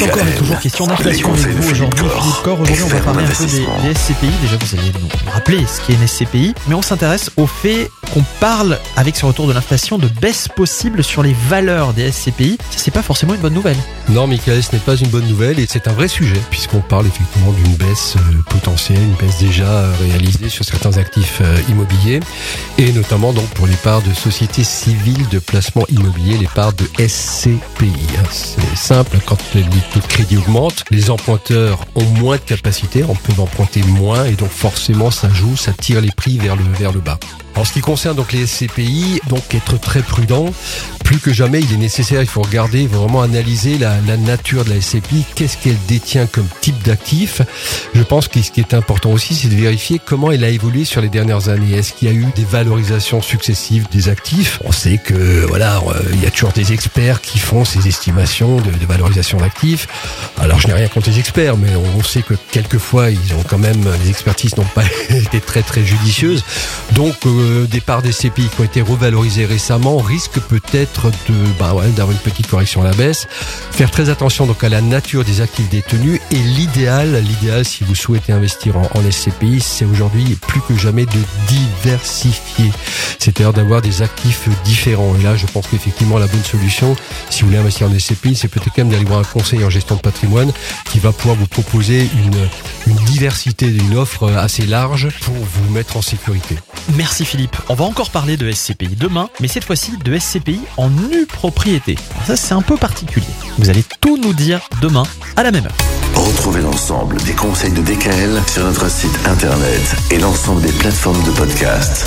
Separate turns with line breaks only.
C'est encore et toujours question d'inflation avec vous aujourd'hui, Philippe Corr. Aujourd'hui, on va parler un peu des, des SCPI. Déjà, vous allez nous rappeler ce qu'est une SCPI, mais on s'intéresse au fait qu'on parle, avec ce retour de l'inflation, de baisse possible sur les valeurs des SCPI. Ça, c'est pas forcément une bonne nouvelle.
Non, Michael, ce n'est pas une bonne nouvelle et c'est un vrai sujet puisqu'on parle effectivement d'une baisse euh, potentielle, une baisse déjà euh, réalisée sur certains actifs euh, immobiliers et notamment donc pour les parts de sociétés civiles de placement immobilier, les parts de SCPI. hein. C'est simple, quand les taux de crédit augmentent, les emprunteurs ont moins de capacité, on peut emprunter moins et donc forcément ça joue, ça tire les prix vers le, vers le bas. En ce qui concerne donc les SCPI, donc être très prudent. Plus que jamais, il est nécessaire, il faut regarder, il faut vraiment analyser la, la nature de la SCPI, qu'est-ce qu'elle détient comme type d'actif? Je pense que ce qui est important aussi, c'est de vérifier comment elle a évolué sur les dernières années. Est-ce qu'il y a eu des valorisations successives des actifs? On sait que voilà, euh, il y a toujours des experts qui font ces estimations de, de valorisation d'actifs. Alors je n'ai rien contre les experts, mais on, sait que quelquefois ils ont quand même les expertises n'ont pas été très très judicieuses. Donc euh, des parts des CPI qui ont été revalorisées récemment risquent peut-être de bah d'avoir une petite correction à la baisse. Faire très attention donc à la nature des actifs détenus et l'idéal, l'idéal si vous souhaitez investir en, en SCPI, c'est aujourd'hui plus que jamais de diversifier. C'est-à-dire d'avoir des actifs différents. Et là, je pense qu'effectivement la bonne solution, si vous voulez investir en SCPI, c'est peut-être quand même d'aller voir un conseiller en gestion de patrimoine qui va pouvoir vous proposer une, une diversité, une offre assez large pour vous mettre en sécurité.
Merci Philippe. On va encore parler de SCPI demain, mais cette fois-ci de SCPI en nue propriété. Alors ça, c'est un peu particulier. Vous allez tout nous dire demain à la même heure.
Retrouvez l'ensemble des conseils de DKL sur notre site internet et l'ensemble des plateformes de podcast.